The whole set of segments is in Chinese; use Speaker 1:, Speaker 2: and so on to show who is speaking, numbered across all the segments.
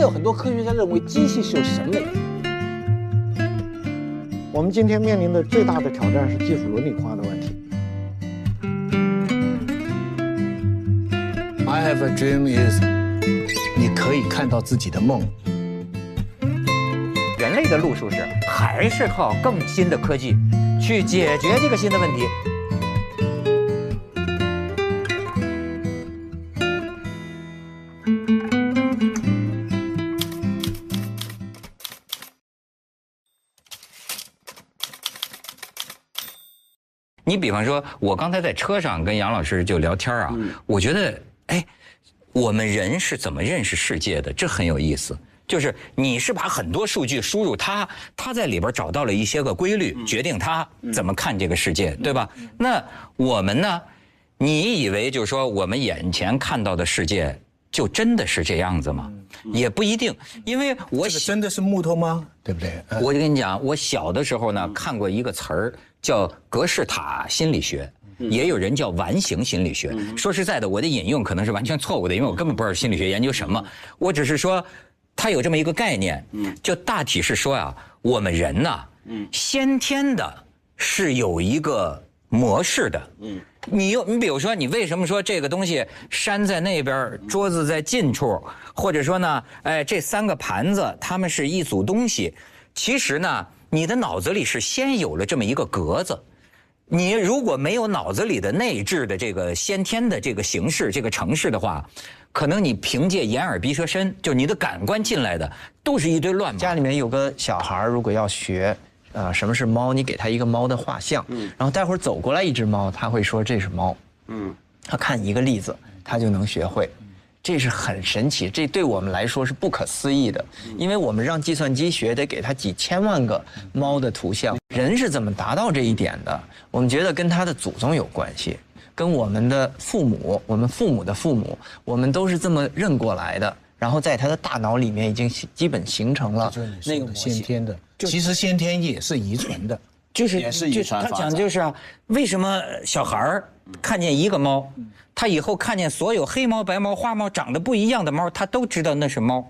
Speaker 1: 在有很多科学家认为机器是有审美的。
Speaker 2: 我们今天面临的最大的挑战是技术伦理化的问题。
Speaker 3: I have a dream is，你可以看到自己的梦。
Speaker 4: 人类的路数是还是靠更新的科技去解决这个新的问题。你比方说，我刚才在车上跟杨老师就聊天啊，我觉得，哎，我们人是怎么认识世界的？这很有意思。就是你是把很多数据输入它，它在里边找到了一些个规律，决定它怎么看这个世界，对吧？那我们呢？你以为就是说我们眼前看到的世界就真的是这样子吗？也不一定，因为我
Speaker 3: 这个真的是木头吗？对不对？
Speaker 4: 我就跟你讲，我小的时候呢看过一个词儿叫格式塔心理学，也有人叫完形心理学。说实在的，我的引用可能是完全错误的，因为我根本不知道心理学研究什么。我只是说，它有这么一个概念，就大体是说啊，我们人呐，先天的是有一个模式的。你又你比如说，你为什么说这个东西山在那边，桌子在近处，或者说呢，哎，这三个盘子它们是一组东西？其实呢，你的脑子里是先有了这么一个格子。你如果没有脑子里的内置的这个先天的这个形式、这个程式的话，可能你凭借眼耳鼻舌身，就你的感官进来的，都是一堆乱码。
Speaker 5: 家里面有个小孩，如果要学，呃，什么是猫，你给他一个猫的画像，嗯然后待会儿走过来一只猫，他会说这是猫，嗯，他看一个例子，他就能学会，这是很神奇，这对我们来说是不可思议的，因为我们让计算机学得给它几千万个猫的图像，人是怎么达到这一点的？我们觉得跟他的祖宗有关系。跟我们的父母，我们父母的父母，我们都是这么认过来的。然后在他的大脑里面已经基本形成了那个。
Speaker 3: 先天的，其实先天也是遗传的。
Speaker 4: 就是
Speaker 6: 也是遗传
Speaker 4: 他讲就是啊，为什么小孩儿看见一个猫，他以后看见所有黑猫、白猫、花猫长得不一样的猫，他都知道那是猫。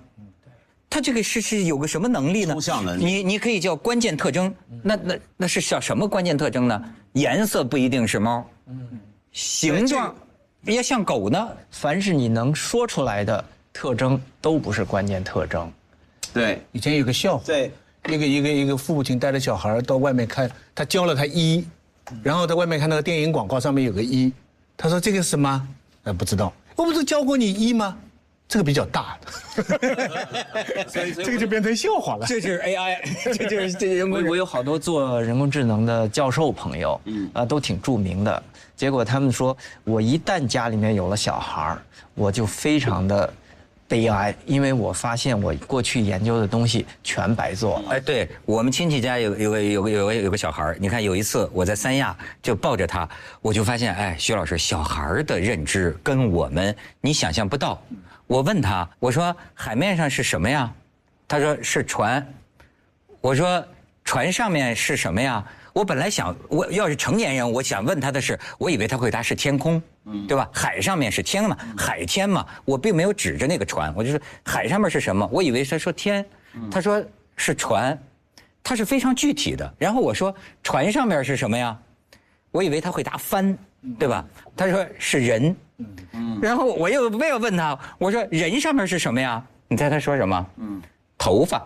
Speaker 4: 他这个是是有个什么能力呢？
Speaker 6: 抽象能力
Speaker 4: 你你可以叫关键特征。那那那是叫什么关键特征呢？颜色不一定是猫，形状也像狗呢。
Speaker 5: 凡是你能说出来的特征，都不是关键特征。
Speaker 6: 对
Speaker 3: 以前有个笑话，
Speaker 6: 对，
Speaker 3: 一个一个一个父亲带着小孩到外面看，他教了他一，然后在外面看那个电影广告上面有个一，他说这个是什么？呃，不知道。我不是教过你一吗？这个比较大的，这个就变成笑话了。
Speaker 4: 这就是 AI，这就是这人工
Speaker 5: 我我有好多做人工智能的教授朋友，嗯，啊，都挺著名的。结果他们说，我一旦家里面有了小孩儿，我就非常的悲哀，因为我发现我过去研究的东西全白做了。
Speaker 4: 哎，对我们亲戚家有有个有个有个有个小孩，你看有一次我在三亚就抱着他，我就发现，哎，徐老师，小孩的认知跟我们你想象不到。我问他，我说海面上是什么呀？他说是船。我说船上面是什么呀？我本来想，我要是成年人，我想问他的是，我以为他会答是天空，对吧？海上面是天嘛，海天嘛，我并没有指着那个船，我就说海上面是什么？我以为他说天，他说是船，他是非常具体的。然后我说船上面是什么呀？我以为他会答帆，对吧？他说是人，然后我又没有问他，我说人上面是什么呀？你猜他说什么？嗯，头发。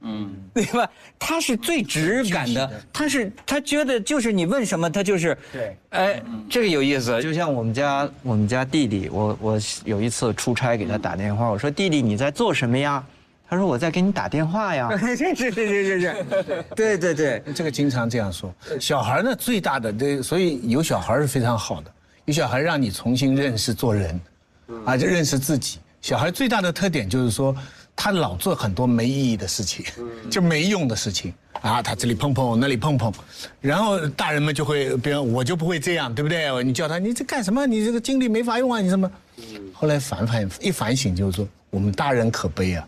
Speaker 4: 嗯，对吧？他是最直感的，他是他觉得就是你问什么，他就是
Speaker 5: 对，
Speaker 4: 哎，这个有意思，
Speaker 5: 就像我们家我们家弟弟，我我有一次出差给他打电话，我说弟弟你在做什么呀？他说我在给你打电话呀。
Speaker 4: 是是是是是是，对对对，
Speaker 3: 这个经常这样说。小孩呢，最大的对，所以有小孩是非常好的，有小孩让你重新认识做人，啊，就认识自己。小孩最大的特点就是说，他老做很多没意义的事情，就没用的事情啊，他这里碰碰，那里碰碰，然后大人们就会，比如我就不会这样，对不对？你叫他，你这干什么？你这个精力没法用啊，你什么？后来反反一反省，就是说，我们大人可悲啊。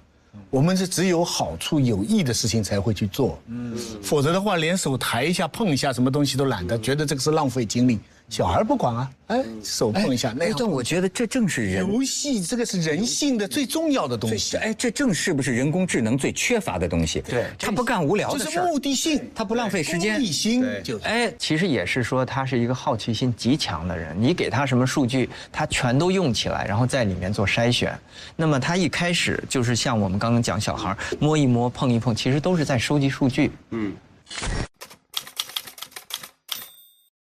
Speaker 3: 我们是只有好处有益的事情才会去做，嗯，否则的话，连手抬一下碰一下什么东西都懒得，觉得这个是浪费精力，小孩不管啊，哎，手碰一下那样。
Speaker 4: 但我觉得这正是人
Speaker 3: 游戏这个是人性的最重要的东西，
Speaker 4: 哎，这正是不是人工智能最缺乏的东西？
Speaker 5: 对
Speaker 4: 他不干无聊
Speaker 3: 就是
Speaker 4: 的事儿，
Speaker 3: 目的性，
Speaker 4: 他不浪费时间
Speaker 3: 目的心就
Speaker 4: 哎，
Speaker 5: 其实也是说他是一个好奇心极强的人，你给他什么数据，他全都用起来，然后在里面做筛选。那么他一开始就是像我们刚刚讲小孩摸一摸、碰一碰，其实都是在收集数据。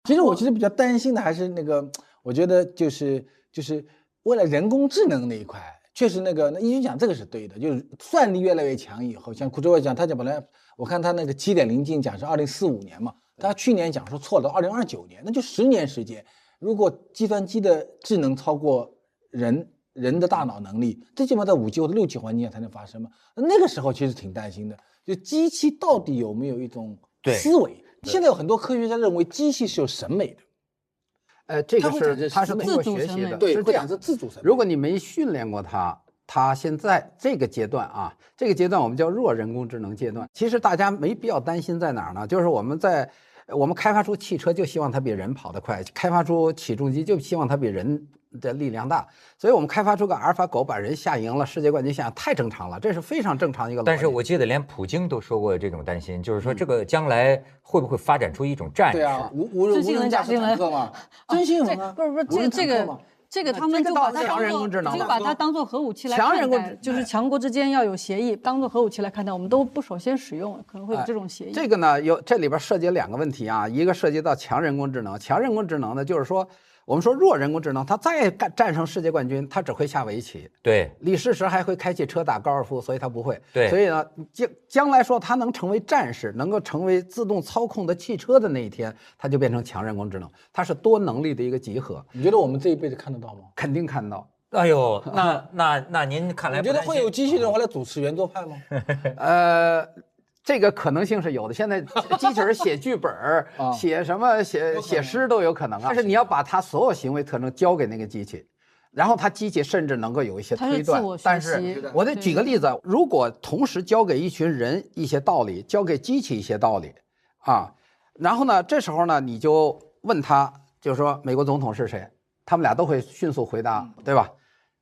Speaker 1: 其实我其实比较担心的还是那个，我觉得就是就是为了人工智能那一块，确实那个那易军讲这个是对的，就是算力越来越强以后，像库卓伟讲，他讲本来我看他那个七点零进讲是二零四五年嘛，他去年讲说错了，二零二九年，那就十年时间。如果计算机的智能超过人人的大脑能力，最起码在五 G 或者六 G 环境下才能发生嘛。那个时候其实挺担心的，就机器到底有没有一种思维？现在有很多科学家认为机器是有审美的。
Speaker 6: 呃，这个是它是通过学习的，
Speaker 1: 对，
Speaker 6: 是这样
Speaker 1: 会产。生自主审美。
Speaker 6: 如果你没训练过它，它现在这个阶段啊，这个阶段我们叫弱人工智能阶段。其实大家没必要担心在哪儿呢？就是我们在我们开发出汽车，就希望它比人跑得快；开发出起重机，就希望它比人的力量大。所以我们开发出个阿尔法狗，把人吓赢了，世界冠军吓太正常了，这是非常正常的一个。
Speaker 7: 但是我记得连普京都说过这种担心，就是说这个将来会不会发展出一种战士？
Speaker 1: 对啊，无无人驾驶
Speaker 8: 假新闻
Speaker 1: 坦克嘛，真新闻啊，
Speaker 8: 不是不是，这这个这个他们就把它当做
Speaker 6: 人工智能
Speaker 8: 就
Speaker 6: 的
Speaker 8: 把它当做核武器来看
Speaker 6: 强人工智，
Speaker 8: 待就是强国之间要有协议，当做核武器来看待，我们都不首先使用，可能会有这种协议。
Speaker 6: 这个呢，有这里边涉及两个问题啊，一个涉及到强人工智能，强人工智能呢，就是说我们说弱人工智能，它再干战胜世界冠军，它只会下围棋。
Speaker 7: 对
Speaker 6: 李世石还会开汽车打高尔夫，所以他不会。
Speaker 7: 对
Speaker 6: 所以呢，将将来说他能成为战士，能够成为自动操控的汽车的那一天，它就变成强人工智能，它是多能力的一个集合，
Speaker 1: 你觉得我们这一辈子看得到吗？
Speaker 6: 肯定看到。
Speaker 7: 哎呦，那那那您看来
Speaker 1: 你觉得会有机器人 回来主持圆桌派吗？
Speaker 6: 呃，这个可能性是有的。现在 机器人写剧本写什么写写诗都有可能啊。但是你要把它所有行为特征交给那个机器，然后它机器甚至能够有一些
Speaker 8: 它是
Speaker 6: 推断
Speaker 8: 自我学。
Speaker 6: 但
Speaker 8: 习
Speaker 6: 是我得举个例子，如果同时交给一群人一些道理，交给机器一些道理，啊，然后呢，这时候呢，你就问他，就是说美国总统是谁？他们俩都会迅速回答，对吧？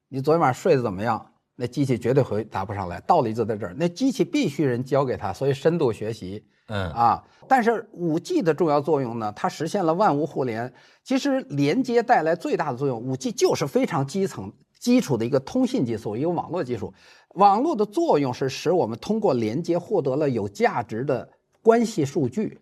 Speaker 6: 你昨天晚上睡得怎么样？那机器绝对回答不上来，道理就在这儿。那机器必须人教给他，所以深度学习，
Speaker 7: 嗯
Speaker 6: 啊。但是五 G 的重要作用呢，它实现了万物互联。其实连接带来最大的作用，五 G 就是非常基层基础的一个通信技术，一个网络技术。网络的作用是使我们通过连接获得了有价值的关系数据。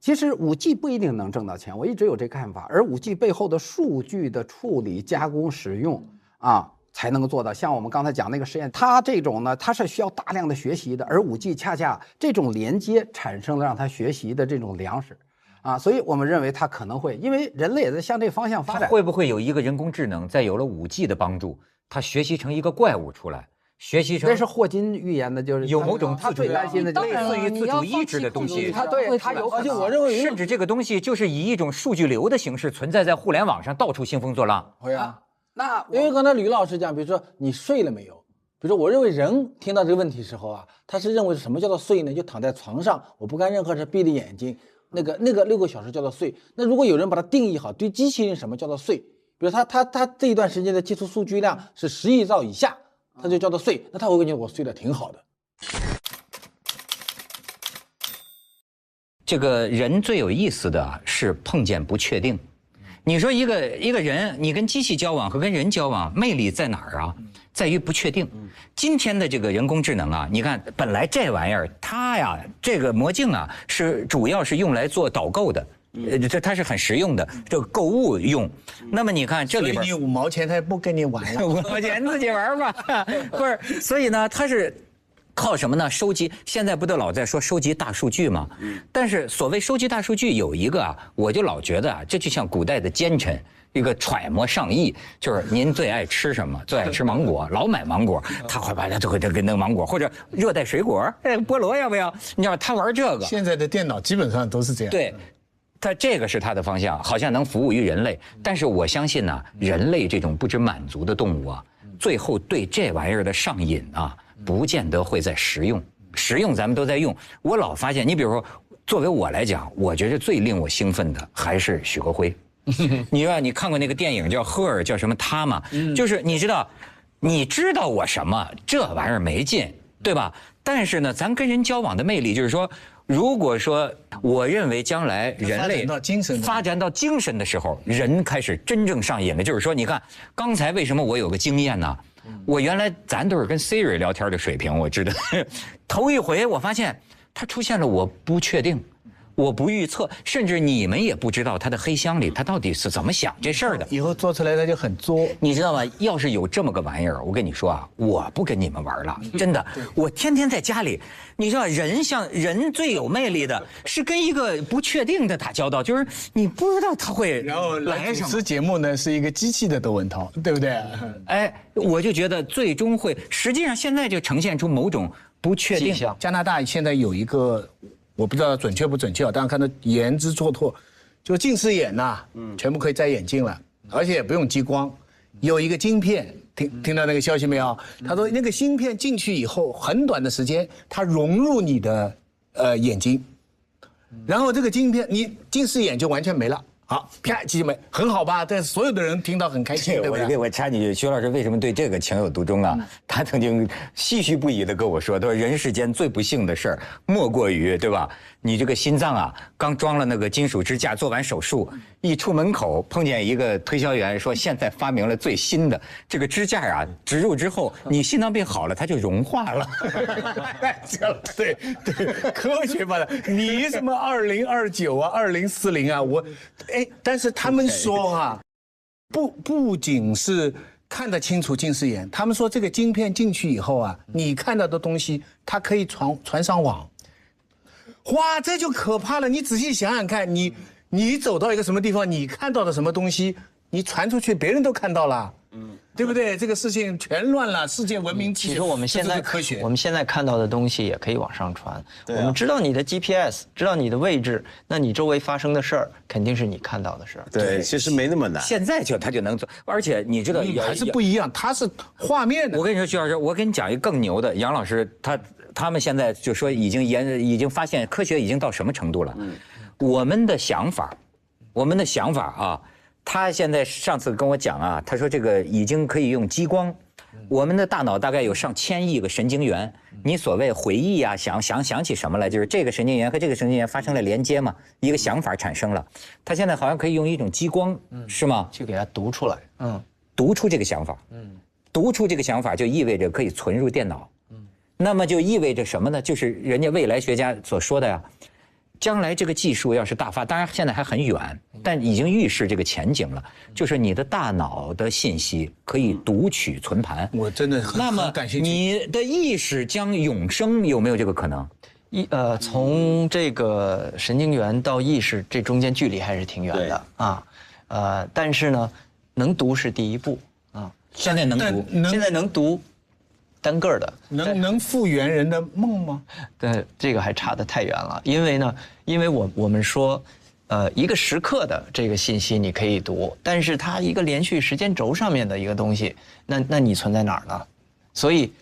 Speaker 6: 其实五 G 不一定能挣到钱，我一直有这看法。而五 G 背后的数据的处理、加工、使用啊，才能够做到。像我们刚才讲那个实验，它这种呢，它是需要大量的学习的，而五 G 恰恰这种连接产生了让它学习的这种粮食，啊，所以我们认为它可能会，因为人类也在向这方向发展。
Speaker 7: 它会不会有一个人工智能，在有了五 G 的帮助，它学习成一个怪物出来，学习成
Speaker 6: 那是霍金预言的，就是
Speaker 7: 有某种
Speaker 6: 他
Speaker 7: 自主
Speaker 6: 最担心的
Speaker 8: 当然了，
Speaker 7: 类似于自
Speaker 8: 你要
Speaker 7: 主意志的东西
Speaker 6: 他对他有可
Speaker 1: 而且
Speaker 6: 能
Speaker 1: 我认为
Speaker 7: 甚至这个东西就是以一种数据流的形式存在在互联网上，到处兴风作浪。
Speaker 1: 会啊，
Speaker 6: 那
Speaker 1: 因为刚才吕老师讲，比如说你睡了没有？比如说，我认为人听到这个问题时候啊，他是认为什么叫做睡呢？就躺在床上，我不干任何事，闭着眼睛，那个那个六个小时叫做睡。那如果有人把它定义好，对机器人什么叫做睡？比如他他他这一段时间的接触数据量是十亿兆以下，他就叫做睡。那他会感觉我睡得挺好的。
Speaker 4: 这个人最有意思的是碰见不确定。你说一个一个人，你跟机器交往和跟人交往，魅力在哪儿啊？在于不确定。今天的这个人工智能啊，你看，本来这玩意儿它呀，这个魔镜啊，是主要是用来做导购的，呃，这它是很实用的，这个购物用。那么你看这里边
Speaker 3: 你五毛钱他也不跟你玩了。
Speaker 4: 五毛钱自己玩吧，不是？所以呢，它是靠什么呢？收集现在不都老在说收集大数据吗？但是所谓收集大数据，有一个啊，我就老觉得啊，这就像古代的奸臣。一个揣摩上意，就是您最爱吃什么？最爱吃芒果，老买芒果，他会把它就会这个那个芒果或者热带水果，哎，菠萝要不要？你知道他玩这个，
Speaker 3: 现在的电脑基本上都是这样。
Speaker 4: 对，它这个是它的方向，好像能服务于人类。但是我相信呢，人类这种不知满足的动物啊，最后对这玩意儿的上瘾啊，不见得会在实用。实用咱们都在用，我老发现，你比如说，作为我来讲，我觉得最令我兴奋的还是许国辉。你说你看过那个电影叫《赫尔》，叫什么他吗？
Speaker 3: 嗯
Speaker 4: 就是你知道，你知道我什么，这玩意儿没劲，对吧？但是呢，咱跟人交往的魅力就是说，如果说我认为将来人类
Speaker 3: 发展到精神的
Speaker 4: 发展到精神的时候，人开始真正上瘾了。就是说，你看刚才为什么我有个经验呢？我原来咱都是跟 Siri 聊天的水平，我知道，头一回我发现它出现了我不确定。我不预测，甚至你们也不知道他的黑箱里他到底是怎么想这事儿的。
Speaker 3: 以后做出来他就很作。
Speaker 4: 你知道吗？要是有这么个玩意儿，我跟你说啊，我不跟你们玩了，真的。我天天在家里，你知道，人像人最有魅力的 是跟一个不确定的打交道，就是你不知道他会
Speaker 3: 然后来
Speaker 4: 来什么。
Speaker 3: 主持节目呢是一个机器的窦文涛，对不对？
Speaker 4: 哎，我就觉得最终会，实际上现在就呈现出某种不确定
Speaker 3: 加拿大现在有一个，我不知道准确不准确啊，但是看到言之错拓，就近视眼呐、嗯。全部可以摘眼镜了，而且也不用激光，有一个晶片，听听到那个消息没有？他说那个芯片进去以后，很短的时间，它融入你的呃眼睛，然后这个晶片，你近视眼就完全没了。好，啪，继续没，很好吧？但所有的人听到很开心，对不
Speaker 4: 我？我插几句，徐老师为什么对这个情有独钟啊？他曾经唏嘘不已的跟我说，他说人世间最不幸的事儿，莫过于对吧？你这个心脏啊，刚装了那个金属支架，做完手术，一出门口碰见一个推销员说，现在发明了最新的这个支架啊，植入之后，你心脏病好了，它就融化了。
Speaker 3: 对对，科学吧的，你什么二零二九啊，二零四零啊，我，哎，但是他们说啊，不不仅是看得清楚近视眼，他们说这个晶片进去以后啊，你看到的东西它可以传传上网，哇，这就可怕了！你仔细想想看，你你走到一个什么地方，你看到的什么东西，你传出去，别人都看到了，嗯，对不对？这个事情全乱了，世界文明
Speaker 5: 其实我们现在
Speaker 3: 科学，
Speaker 5: 我们现在看到的东西也可以往上传。我们知道你的 GPS，知道你的位置，那你周围发生的事儿肯定是你看到的事儿。
Speaker 9: 对，其实没那么难。
Speaker 4: 现在就他就能做，而且你知道
Speaker 3: 嗯
Speaker 4: 有
Speaker 3: 还是不一样，它是画面的
Speaker 4: 我。跟你说，徐老师，我跟你讲一个更牛的，杨老师他他们现在就说已经研已经发现科学已经到什么程度了？嗯我们的想法，我们的想法啊，他现在上次跟我讲啊，他说这个已经可以用激光。我们的大脑大概有上千亿个神经元，你所谓回忆啊，想想想起什么来，就是这个神经元和这个神经元发生了连接嘛，一个想法产生了。他现在好像可以用一种激光，是吗？
Speaker 5: 去给它读出来。嗯，
Speaker 4: 读出这个想法，嗯，读出这个想法就意味着可以存入电脑，嗯，那么就意味着什么呢？就是人家未来学家所说的呀，将来这个技术要是大发，当然现在还很远，但已经预示这个前景了，就是你的大脑的信息可以读取存盘。
Speaker 3: 我真的很
Speaker 4: 那么
Speaker 3: 很感兴趣。
Speaker 4: 你的意识将永生，有没有这个可能？
Speaker 5: 一呃，从这个神经元到意识，这中间距离还是挺远的啊。呃，但是呢，能读是第一步啊。
Speaker 4: 现在能读，
Speaker 3: 能
Speaker 5: 现在能读单个儿的，
Speaker 3: 能能复原人的梦吗？
Speaker 5: 但这个还差得太远了。因为呢，因为我我们说，呃，一个时刻的这个信息你可以读，但是它一个连续时间轴上面的一个东西，那那你存在哪儿呢？所以，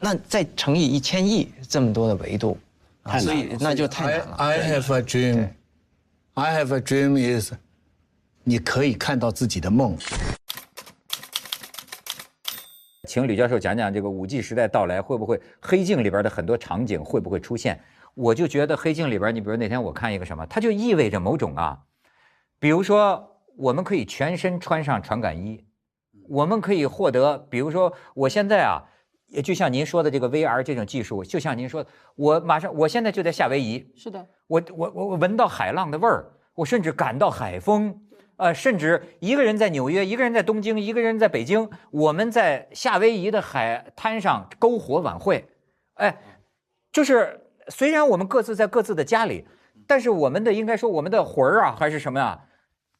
Speaker 5: 那再乘以一千亿这么多的维度，啊所以那就太难了。
Speaker 3: I, I have a dream. I have a dream is，你可以看到自己的梦。
Speaker 7: 请吕教授讲讲这个五 G 时代到来会不会黑镜里边的很多场景会不会出现？我就觉得黑镜里边，你比如那天我看一个什么，它就意味着某种啊，比如说我们可以全身穿上传感衣，我们可以获得，比如说我现在啊，也就像您说的这个 VR 这种技术，就像您说的，我马上我现在就在夏威夷，
Speaker 8: 是的，
Speaker 7: 我我我我闻到海浪的味儿，我甚至感到海风，呃，甚至一个人在纽约，一个人在东京，一个人在北京，我们在夏威夷的海滩上篝火晚会，哎，就是虽然我们各自在各自的家里，但是我们的应该说我们的魂儿啊还是什么呀、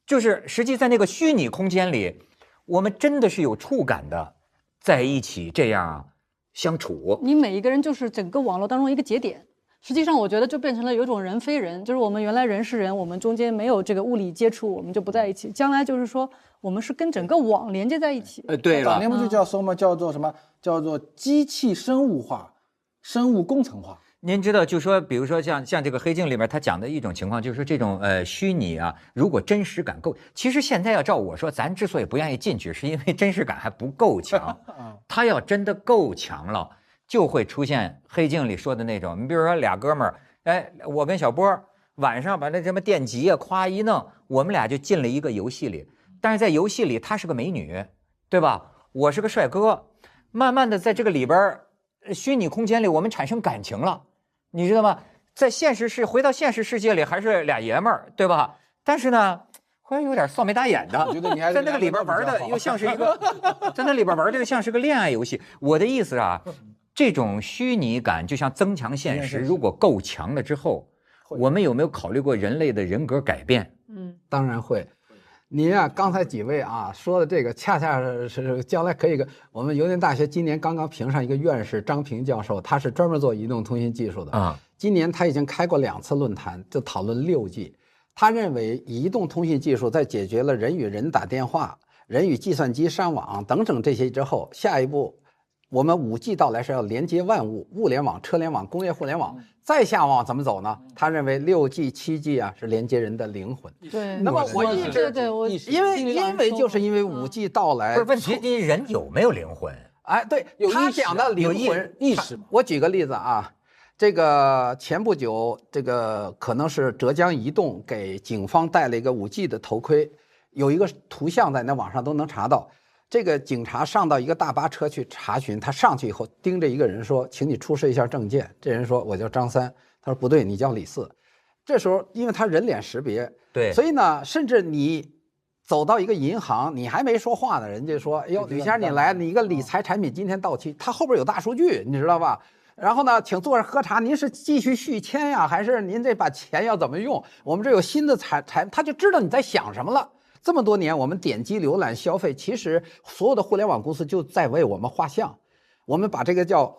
Speaker 7: 就是实际在那个虚拟空间里，我们真的是有触感的，在一起这样啊相处。
Speaker 8: 你每一个人就是整个网络当中一个节点。实际上，我觉得就变成了有一种人非人，就是我们原来人是人，我们中间没有这个物理接触，我们就不在一起。将来就是说，我们是跟整个网连接在一起。
Speaker 4: 呃，对了，
Speaker 1: 早年不就叫什么叫做什么叫做机器生物化、生物工程化？
Speaker 4: 您知道，就说比如说像像这个《黑镜》里面他讲的一种情况，就是说这种呃虚拟啊，如果真实感够，其实现在要照我说，咱之所以不愿意进去，是因为真实感还不够强。他要真的够强了，就会出现《黑镜》里说的那种。你比如说俩哥们儿，哎，我跟小波晚上把那什么电极啊，咵一弄，我们俩就进了一个游戏里。但是在游戏里，她是个美女，对吧？我是个帅哥，慢慢的在这个里边虚拟空间里，我们产生感情了。你知道吗？在现实世回到现实世界里还是俩爷们儿，对吧？但是呢，好像有点臊眉打眼的。
Speaker 1: 我觉得你还
Speaker 4: 在那个里边玩的又像是一个，在那里边玩的又像是个恋爱游戏。我的意思啊，这种虚拟感就像增强现实，如果够强了之后，我们有没有考虑过人类的人格改变？
Speaker 8: 嗯，
Speaker 6: 当然会。您啊，刚才几位啊说的这个，恰恰是是将来可以跟我们邮电大学今年刚刚评上一个院士张平教授，他是专门做移动通信技术的
Speaker 4: 啊。
Speaker 6: 今年他已经开过两次论坛，就讨论六 G。他认为移动通信技术在解决了人与人打电话、人与计算机上网等等这些之后，下一步我们五 G 到来是要连接万物，物联网、车联网、工业互联网，再下往怎么走呢？他认为六 G、七 G 啊是连接人的灵魂。
Speaker 8: 对。
Speaker 6: 那么我
Speaker 8: 我
Speaker 6: 一直
Speaker 8: 对对我
Speaker 1: 意识
Speaker 6: 因为因为就是因为
Speaker 8: 嗯
Speaker 6: 五 G 到来，
Speaker 4: 不是问题，你人有没有灵魂？
Speaker 6: 哎，对
Speaker 1: 有意识
Speaker 6: 他讲的
Speaker 1: 有意
Speaker 6: 灵魂
Speaker 1: 意识
Speaker 6: 我举个例子啊，这个前不久，这个可能是浙江移动给警方带了一个五 G 的头盔，有一个图像在那网上都能查到。这个警察上到一个大巴车去查询，他上去以后盯着一个人说：“请你出示一下证件。”这人说：“我叫张三。”他说：“不对，你叫李四。”这时候，因为他人脸识别，
Speaker 4: 对
Speaker 6: 所以呢，甚至你走到一个银行，你还没说话呢，人家说：“哎呦，吕先生你来，你一个理财产品今天到期，他后边有大数据，你知道吧？”然后呢，请坐着喝茶。您是继续续签呀，还是您这把钱要怎么用？我们这有新的产产，他就知道你在想什么了。这么多年，我们点击浏览消费，其实所有的互联网公司就在为我们画像。我们把这个叫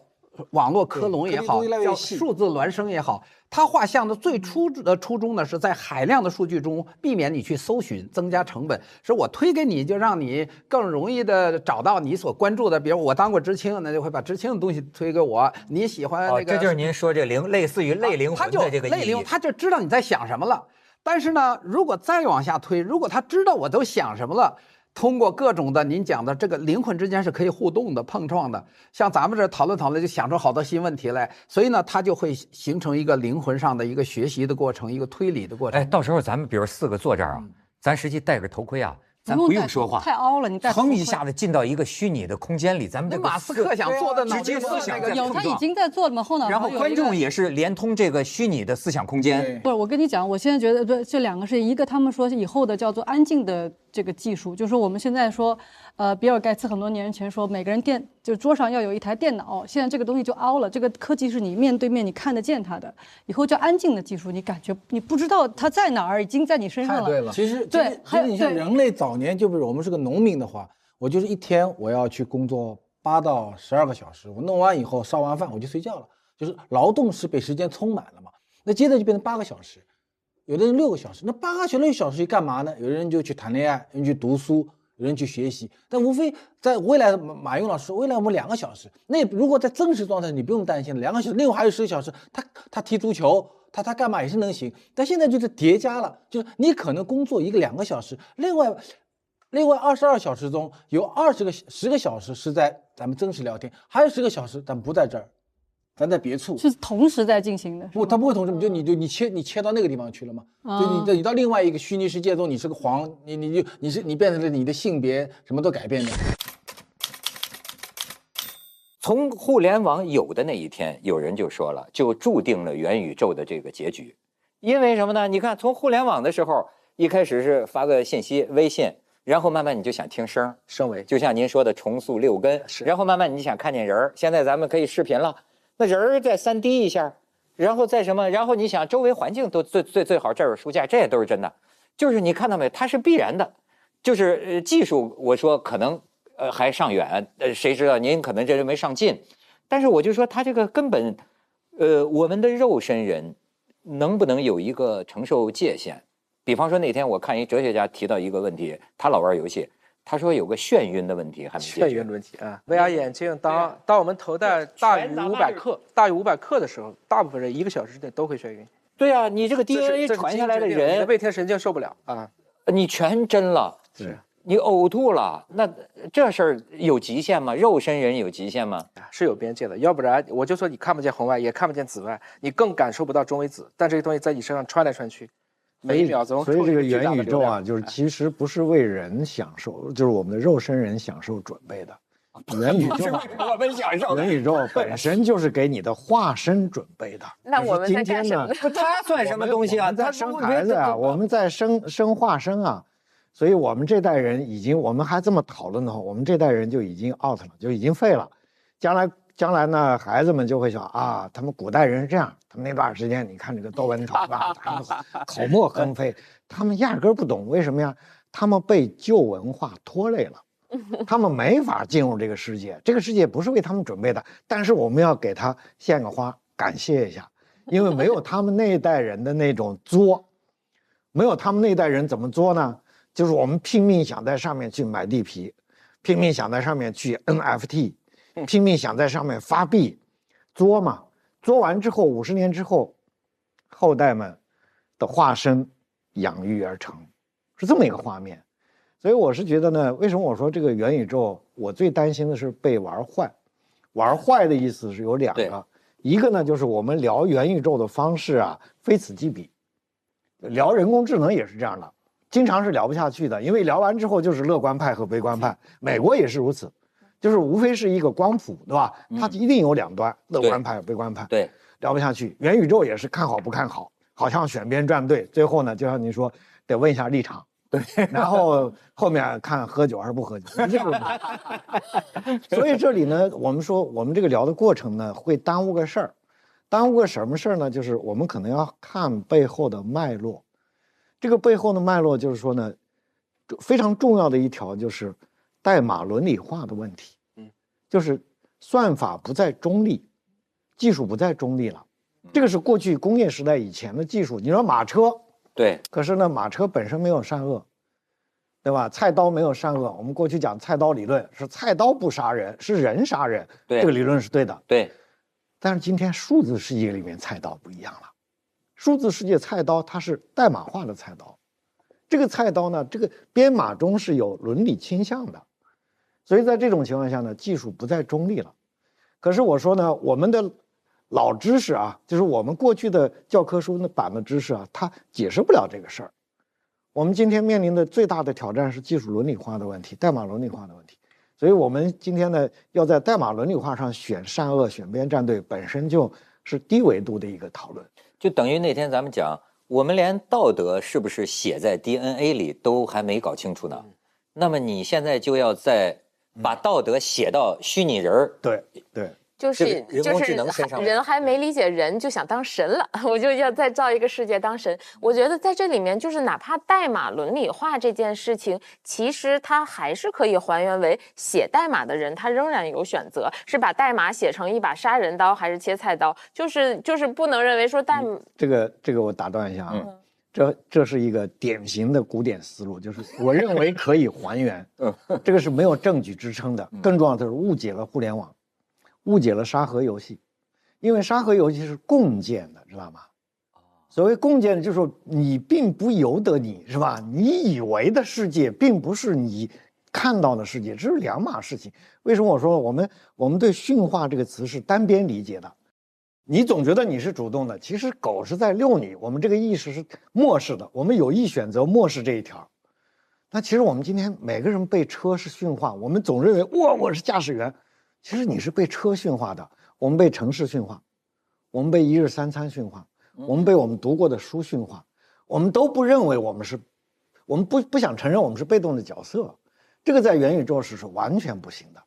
Speaker 6: 网络科隆也好，叫数字孪生也好，它画像的最初的初衷呢，是在海量的数据中避免你去搜寻，增加成本。是我推给你，就让你更容易的找到你所关注的。比如我当过知青，那就会把知青的东西推给我。你喜欢
Speaker 4: 哦，
Speaker 6: 那个，
Speaker 4: 这就是您说这灵类似于类灵魂
Speaker 6: 他就
Speaker 4: 的这个意义
Speaker 6: 类灵，。他就知道你在想什么了。但是呢，如果再往下推，如果他知道我都想什么了，通过各种的您讲的这个灵魂之间是可以互动的、碰撞的。像咱们这讨论讨论，就想出好多新问题来，所以呢，他就会形成一个灵魂上的一个学习的过程，一个推理的过程。
Speaker 4: 哎，到时候咱们比如四个坐这儿啊，咱实际戴个头盔啊，咱不用说话，
Speaker 8: 太凹了，你戴头盔
Speaker 4: 腾一下子进到一个虚拟的空间里，咱们这个
Speaker 6: 那马斯克想做的脑
Speaker 4: 直接
Speaker 6: 筋
Speaker 4: 思想
Speaker 8: 有他已经在做了嘛，后脑勺
Speaker 4: 然后观众也是连通这个虚拟的思想空间。
Speaker 8: 不是，我跟你讲，我现在觉得，这，这两个是一个，他们说以后的叫做安静的这个技术，就是我们现在说，呃，比尔盖茨很多年前说，每个人电就桌上要有一台电脑，现在这个东西就凹了，这个科技是你面对面你看得见它的，以后叫安静的技术，你感觉你不知道它在哪儿，已经在你身上了。
Speaker 6: 太对了。
Speaker 1: 其实，
Speaker 8: 对
Speaker 1: 其实
Speaker 8: 还有
Speaker 1: 你像人类早年，就比如我们是个农民的话，我就是一天我要去工作八到十二个小时，我弄完以后烧完饭我就睡觉了，就是劳动是被时间充满了嘛。那接着就变成八个小时，有的人六个小时，那八个小时六个小时去干嘛呢？有的人就去谈恋爱，有人去读书，有人去学习。但无非在未来，马马云老师，未来我们两个小时，那如果在真实状态，你不用担心，两个小时，另外还有十个小时，他他踢足球，他他干嘛也是能行。但现在就是叠加了，就是你可能工作一个两个小时，另外另外二十二小时中有二十个十个小时是在咱们真实聊天，还有十个小时咱不在这儿，咱在别处。
Speaker 8: 是同时在进行的。
Speaker 1: 不，
Speaker 8: 吗
Speaker 1: 他不会同时，你就你就你切你切到那个地方去了吗？就你
Speaker 8: 啊
Speaker 1: 你到另外一个虚拟世界中，你是个黄，你你就你是你变成了你的性别什么都改变了。
Speaker 4: 从互联网有的那一天，有人就说了，就注定了元宇宙的这个结局。因为什么呢？你看，从互联网的时候，一开始是发个信息，微信，然后慢慢你就想听声儿，
Speaker 6: 升维
Speaker 4: 就像您说的重塑六根，然后慢慢你想看见人儿。现在咱们可以视频了，那人儿再三 D 一下，然后再什么，然后你想周围环境都最最最好，这儿有书架，这也都是真的。就是你看到没，它是必然的，就是呃技术，我说可能呃还尚远，呃谁知道您可能这人没上进，但是我就说它这个根本，呃我们的肉身人能不能有一个承受界限？比方说那天我看一哲学家提到一个问题，他老玩游戏，
Speaker 7: 他说有个眩晕的问题还没解决
Speaker 9: 眩晕。的问题啊，VR 眼镜当当我们头戴大于五百克、大于五百克的时候，大部分人一个小时之内都会眩晕。
Speaker 7: 对啊，你这个 DNA 传下来的人，
Speaker 9: 背天神经受不了啊。
Speaker 7: 你全真了，
Speaker 2: 是
Speaker 7: 你呕吐了，那这事儿有极限吗？肉身人有极限吗？
Speaker 9: 是有边界的，要不然我就说你看不见红外，也看不见紫外，你更感受不到中微子。但这个东西在你身上穿来穿去，每一秒钟
Speaker 2: 所以这个元宇宙啊，就是其实不是为人享受，就是我们的肉身人享受准备的。元宇宙，
Speaker 7: 我们享受
Speaker 2: 元宇宙 本身就是给你的化身准备的。
Speaker 10: 那我们
Speaker 2: 今天呢
Speaker 7: 他算什么东西啊？
Speaker 2: 在
Speaker 7: 他
Speaker 2: 生孩子啊，我们在生生化身啊，所以我们这代人已经，我们还这么讨论的话，我们这代人就已经 out 了，就已经废了。将来将来呢，孩子们就会想啊，他们古代人是这样，他们那段时间你看这个窦文涛啊，他们口沫横飞，他们压根儿不懂为什么呀？他们被旧文化拖累了。他们没法进入这个世界，这个世界不是为他们准备的。但是我们要给他献个花，感谢一下，因为没有他们那一代人的那种作，没有他们那一代人怎么作呢？就是我们拼命想在上面去买地皮，拼命想在上面去 NFT，拼命想在上面发币，作嘛，作完之后五十年之后，后代们的化身养育而成，是这么一个画面。所以我是觉得呢，为什么我说这个元宇宙，我最担心的是被玩坏。玩坏的意思是有两个，一个呢就是我们聊元宇宙的方式啊，非此即彼。聊人工智能也是这样的，经常是聊不下去的，因为聊完之后就是乐观派和悲观派，美国也是如此，就是无非是一个光谱，对吧？它一定有两端，乐观派、悲观派。
Speaker 7: 对，
Speaker 2: 聊不下去。元宇宙也是看好不看好，好像选边站队，最后呢，就像您说，得问一下立场。对，然后后面看喝酒还是不喝酒。所以这里呢，我们说我们这个聊的过程呢，会耽误个事儿，耽误个什么事儿呢？就是我们可能要看背后的脉络。这个背后的脉络就是说呢，非常重要的一条就是代码伦理化的问题。嗯，就是算法不再中立，技术不再中立了。这个是过去工业时代以前的技术。你说马车，
Speaker 7: 对，
Speaker 2: 可是呢，马车本身没有善恶，对吧？菜刀没有善恶。我们过去讲菜刀理论是菜刀不杀人，是人杀人，
Speaker 7: 对
Speaker 2: 这个理论是对的。
Speaker 7: 对，
Speaker 2: 但是今天数字世界里面菜刀不一样了，数字世界菜刀它是代码化的菜刀，这个菜刀呢，这个编码中是有伦理倾向的，所以在这种情况下呢，技术不再中立了。可是我说呢，我们的老知识啊，就是我们过去的教科书那版的知识啊，它解释不了这个事儿。我们今天面临的最大的挑战是技术伦理化的问题，代码伦理化的问题。所以，我们今天呢，要在代码伦理化上选善恶、选边站队，本身就是低维度的一个讨论。
Speaker 7: 就等于那天咱们讲，我们连道德是不是写在 DNA 里都还没搞清楚呢。那么你现在就要在把道德写到虚拟人儿，
Speaker 2: 对对，
Speaker 10: 就是
Speaker 7: 人工
Speaker 10: 就是
Speaker 7: 智能身上
Speaker 10: 人还没理解人就想当神了，我就要再造一个世界当神。我觉得在这里面，就是哪怕代码伦理化这件事情，其实它还是可以还原为写代码的人，他仍然有选择，是把代码写成一把杀人刀还是切菜刀，就是就是不能认为说代码。
Speaker 2: 这个这个我打断一下啊，
Speaker 7: 嗯
Speaker 2: 这这是一个典型的古典思路，就是我认为可以还原，这个是没有证据支撑的。更重要的是误解了互联网，误解了沙盒游戏，因为沙盒游戏是共建的，知道吗？所谓共建，就是说你并不由得你是吧？你以为的世界并不是你看到的世界，这是两码事情。为什么我说我们我们对驯化这个词是单边理解的？你总觉得你是主动的，其实狗是在遛你。我们这个意识是漠视的，我们有意选择漠视这一条。那其实我们今天每个人被车是驯化，我们总认为哇我是驾驶员，其实你是被车驯化的。我们被城市驯化，我们被一日三餐驯化，我们被我们读过的书驯化，我们都不认为我们是，我们不不想承认我们是被动的角色。这个在元宇宙是是完全不行的，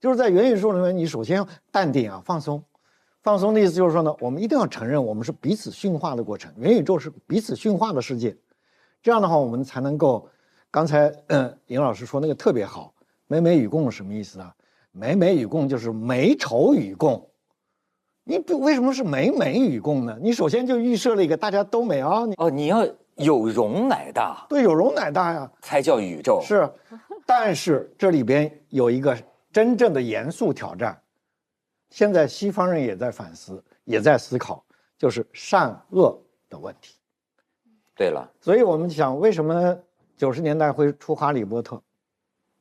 Speaker 2: 就是在元宇宙里面，你首先要淡定啊，放松。放松的意思就是说呢，我们一定要承认我们是彼此驯化的过程，元宇宙是彼此驯化的世界。这样的话，我们才能够，刚才嗯，尹老师说那个特别好，美美与共什么意思呢？美美与共就是美丑与共。你不为什么是美美与共呢？你首先就预设了一个大家都美啊，你
Speaker 7: 哦，你要有容乃大
Speaker 2: 对有容乃大呀，
Speaker 7: 才叫宇宙。
Speaker 2: 是，但是这里边有一个真正的严肃挑战，现在西方人也在反思，也在思考，就是善恶的问题。
Speaker 11: 对了，
Speaker 2: 所以我们想，为什么九十年代会出《哈利波特》？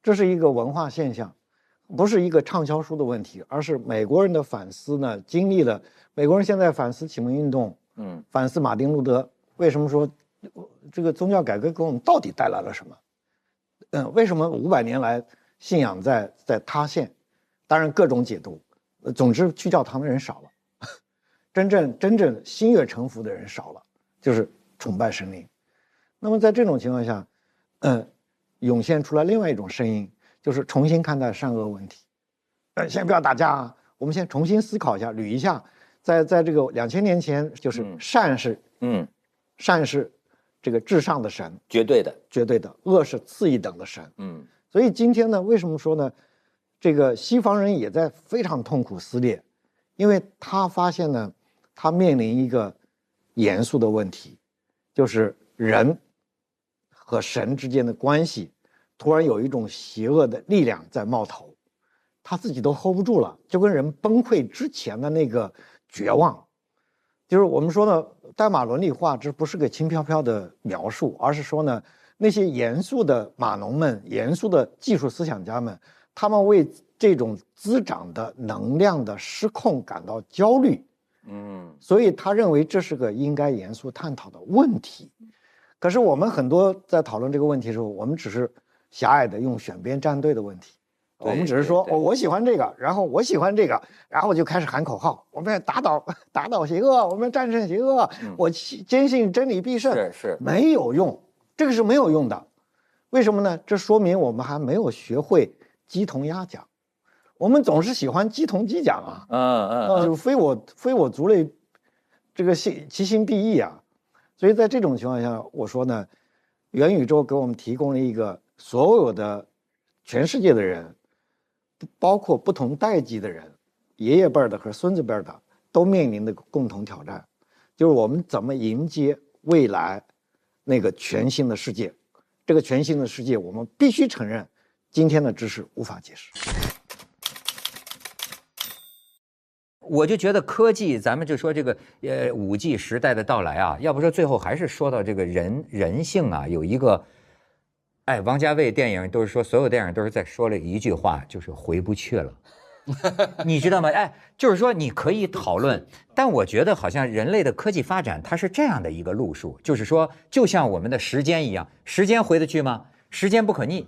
Speaker 2: 这是一个文化现象，不是一个畅销书的问题，而是美国人的反思呢，经历了美国人现在反思启蒙运动，
Speaker 11: 嗯，
Speaker 2: 反思马丁路德，为什么说这个宗教改革给我们到底带来了什么？嗯，为什么五百年来信仰在在塌陷？当然各种解读，呃总之去教堂的人少了，真正真正心悦诚服的人少了，就是崇拜神灵。那么在这种情况下，嗯，涌现出来另外一种声音，就是重新看待善恶问题。呃，先不要打架啊，我们先重新思考一下，捋一下，在在这个两千年前，就是
Speaker 11: 嗯
Speaker 2: 善是
Speaker 11: 嗯，
Speaker 2: 善是这个至上的神，
Speaker 11: 绝对的，
Speaker 2: 绝对的；恶是次一等的神。
Speaker 11: 嗯
Speaker 2: 所以今天呢，为什么说呢？这个西方人也在非常痛苦撕裂，因为他发现呢，他面临一个严肃的问题，就是人和神之间的关系，突然有一种邪恶的力量在冒头，他自己都 hold 不住了，就跟人崩溃之前的那个绝望，就是我们说呢，代码伦理化，这不是个轻飘飘的描述，而是说呢，那些严肃的码农们、严肃的技术思想家们，他们为这种滋长的能量的失控感到焦虑，
Speaker 11: 嗯
Speaker 2: 所以他认为这是个应该严肃探讨的问题。可是我们很多在讨论这个问题的时候，我们只是狭隘的用选边站队的问题。我们只是说，
Speaker 11: 对对
Speaker 2: 哦，我喜欢这个，然后我喜欢这个，然后就开始喊口号，我们要打倒打倒邪恶，我们要战胜邪恶，我坚信真理必胜，
Speaker 11: 是是
Speaker 2: 没有用，这个是没有用的。为什么呢？这说明我们还没有学会鸡同鸭讲。我们总是喜欢鸡同鸡讲啊，
Speaker 11: 嗯嗯
Speaker 2: 就非我非我族类，这个心其心必异啊。所以在这种情况下，我说呢，元宇宙给我们提供了一个所有的全世界的人，包括不同代际的人，爷爷辈儿的和孙子辈儿的，都面临的共同挑战，就是我们怎么迎接未来那个全新的世界。这个全新的世界，我们必须承认，今天的知识无法解释。
Speaker 4: 我就觉得科技，咱们就说这个呃五 G 时代的到来啊，要不说最后还是说到这个人人性啊，有一个，哎，王家卫电影都是说，所有电影都是在说了一句话，就是回不去了。你知道吗？哎，就是说你可以讨论，但我觉得好像人类的科技发展它是这样的一个路数，就是说，就像我们的时间一样，时间回得去吗？时间不可逆。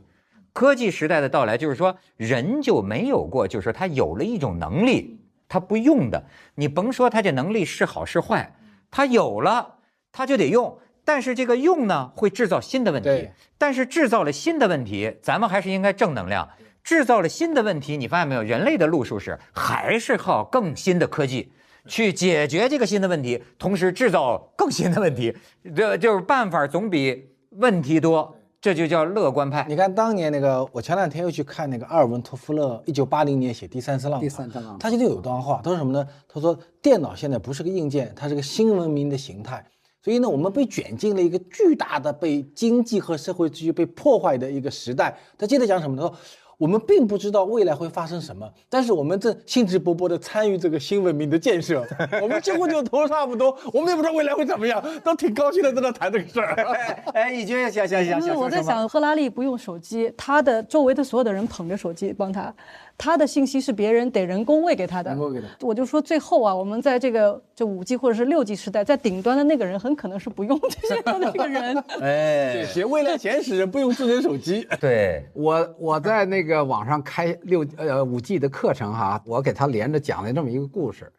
Speaker 4: 科技时代的到来，就是说人就没有过，就是说他有了一种能力，他不用的，你甭说他这能力是好是坏，他有了他就得用，但是这个用呢会制造新的问题，但是制造了新的问题，咱们还是应该正能量。制造了新的问题，你发现没有？人类的路数是还是靠更新的科技去解决这个新的问题，同时制造更新的问题，这就是办法总比问题多，这就叫乐观派。
Speaker 1: 你看当年那个，我前两天又去看那个阿尔文托夫勒，一九八零年写《第三次浪潮》，
Speaker 6: 第三次浪潮
Speaker 1: 他其实有一段话，他说什么呢？他说电脑现在不是个硬件，它是个新文明的形态。所以呢，我们被卷进了一个巨大的被经济和社会秩序被破坏的一个时代。他接着讲什么呢？他说我们并不知道未来会发生什么，但是我们正兴致勃勃地参与这个新文明的建设。我们几乎就头差不多，我们也不知道未来会怎么样，都挺高兴的在那谈这个事儿。
Speaker 4: 哎，义军想想想
Speaker 8: 因为我在想，赫拉利不用手机，他的周围的所有的人捧着手机帮他，他的信息是别人得人工喂给他的。
Speaker 1: 人工给他
Speaker 8: 我就说最后啊，我们在这个这五 G 或者是六 G 时代，在顶端的那个人很可能是不用这些的那个人。
Speaker 4: 哎，
Speaker 1: 写未来前史人不用智能手机。
Speaker 4: 对，
Speaker 6: 我我在那个网上开六呃五 G 的课程哈，我给他连着讲了这么一个故事，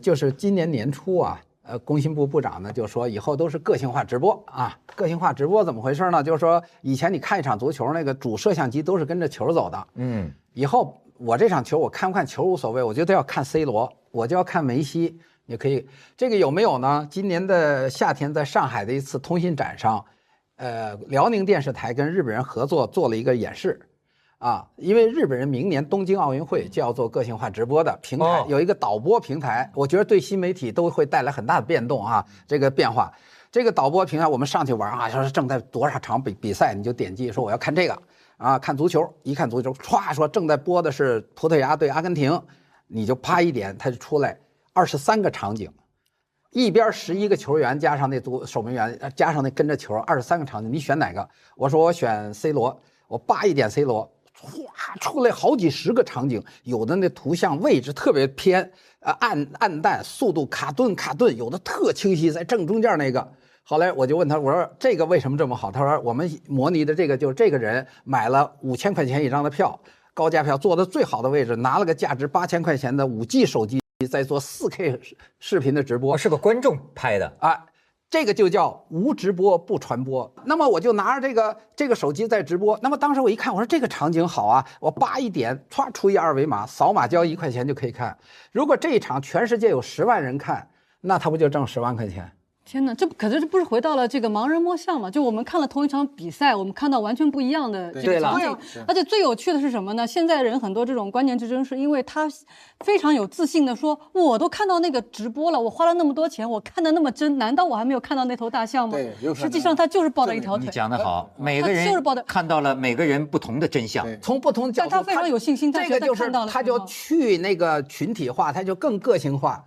Speaker 6: 就是今年年初啊，呃，工信部部长呢就说以后都是个性化直播啊，个性化直播怎么回事呢？就是说以前你看一场足球，那个主摄像机都是跟着球走的，
Speaker 4: 嗯，
Speaker 6: 以后我这场球我看不看球无所谓，我觉得要看 C 罗，我就要看梅西。你可以，这个有没有呢？今年的夏天在上海的一次通信展上，呃，辽宁电视台跟日本人合作做了一个演示，啊，因为日本人明年东京奥运会就要做个性化直播的平台，
Speaker 4: 哦
Speaker 6: 有一个导播平台，我觉得对新媒体都会带来很大的变动啊，这个变化。这个导播平台我们上去玩啊，说是正在多少场比比赛，你就点击说我要看这个，啊，看足球，一看足球，歘说正在播的是葡萄牙对阿根廷，你就啪一点，它就出来二十三个场景，一边十一个球员加上那足守门员，加上那跟着球，二十三个场景，你选哪个？我说我选 C 罗，我叭一点 C 罗，唰出来好几十个场景，有的那图像位置特别偏，呃暗暗淡，速度卡顿卡顿，有的特清晰，在正中间那个。后来我就问他，我说这个为什么这么好？他说我们模拟的这个就是这个人买了五千块钱一张的票，高价票，坐的最好的位置，拿了个价值八千块钱的五 G 手机，在做四 K 视视频的直播
Speaker 7: 我。是个观众拍的，
Speaker 6: 啊，这个就叫无直播不传播。那么我就拿着这个这个手机在直播。那么当时我一看，我说这个场景好啊，我叭一点，歘出一二维码，扫码交一块钱就可以看。如果这一场全世界有十万人看，那他不就挣十万块钱？
Speaker 8: 天哪，这不可是这不是回到了这个盲人摸象嘛？就我们看了同一场比赛，我们看到完全不一样的这个场景。而且最有趣的是什么呢？现在人很多这种观念之争，是因为他非常有自信的说，我都看到那个直播了，我花了那么多钱，我看的那么真，难道我还没有看到那头大象吗
Speaker 1: 对？
Speaker 8: 实际上他就是抱着一条腿你。
Speaker 7: 讲得好，每个
Speaker 8: 他
Speaker 7: 人
Speaker 8: 就是抱的
Speaker 7: 看到了每个人不同的真相。
Speaker 6: 从不同角度，
Speaker 8: 但他非常有信心
Speaker 6: 这个就是
Speaker 8: 看到了
Speaker 6: 他就去那个群体化，他就更个性化，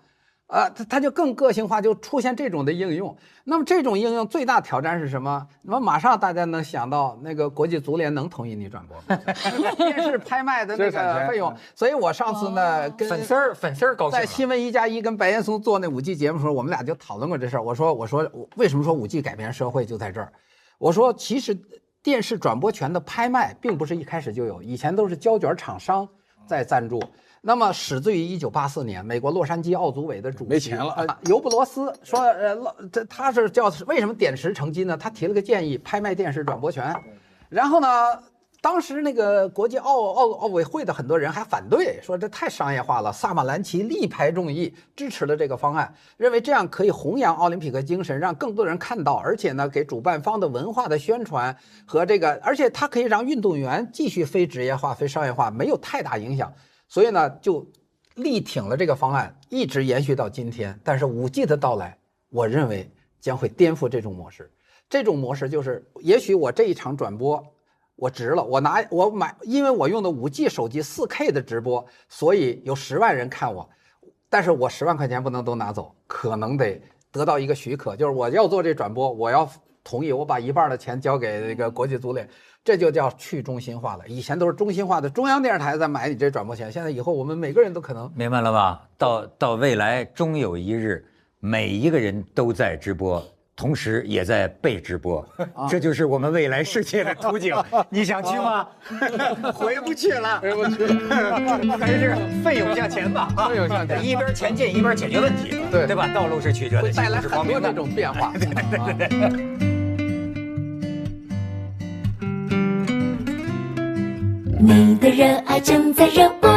Speaker 6: 啊，它它就更个性化，就出现这种的应用。那么这种应用最大挑战是什么？那么马上大家能想到，那个国际足联能同意你转播吗？电视拍卖的那个费用。所以我上次呢，跟
Speaker 7: 粉丝儿粉丝儿高兴。
Speaker 6: 在新闻一加一跟白岩松做那五 G 节目的时候，我们俩就讨论过这事儿。我说，我说，我为什么说五 G 改变社会就在这儿？我说，其实电视转播权的拍卖并不是一开始就有，以前都是胶卷厂商在赞助。那么始自于一九八四年，美国洛杉矶奥组委的主席
Speaker 1: 没钱了
Speaker 6: 呃，尤布罗斯说，呃，洛这他是叫为什么点石成金呢？他提了个建议，拍卖电视转播权。然后呢，当时那个国际奥奥奥委会的很多人还反对，说这太商业化了。萨马兰奇力排众议，支持了这个方案，认为这样可以弘扬奥林匹克精神，让更多人看到，而且呢，给主办方的文化的宣传和这个，而且它可以让运动员继续非职业化、非商业化，没有太大影响。所以呢，就力挺了这个方案，一直延续到今天。但是五 G 的到来，我认为将会颠覆这种模式。这种模式就是，也许我这一场转播我值了，我拿我买，因为我用的五 G 手机四 K 的直播，所以有十万人看我，但是我十万块钱不能都拿走，可能得得到一个许可，就是我要做这转播，我要同意，我把一半的钱交给那个国际足联，这就叫去中心化了。以前都是中心化的，中央电视台在买你这转播权，现在以后我们每个人都可能
Speaker 7: 明白了吧？到到未来，终有一日，每一个人都在直播，同时也在被直播，这就是我们未来世界的图景。你想去吗？回不去了，回不去了，还是奋勇向前吧。
Speaker 6: 奋勇向前
Speaker 7: 一边前进一边解决问题，
Speaker 6: 对
Speaker 7: 对吧？道路是曲折的，
Speaker 6: 会带来很多这。种变化。啊
Speaker 12: 你的热爱正在热播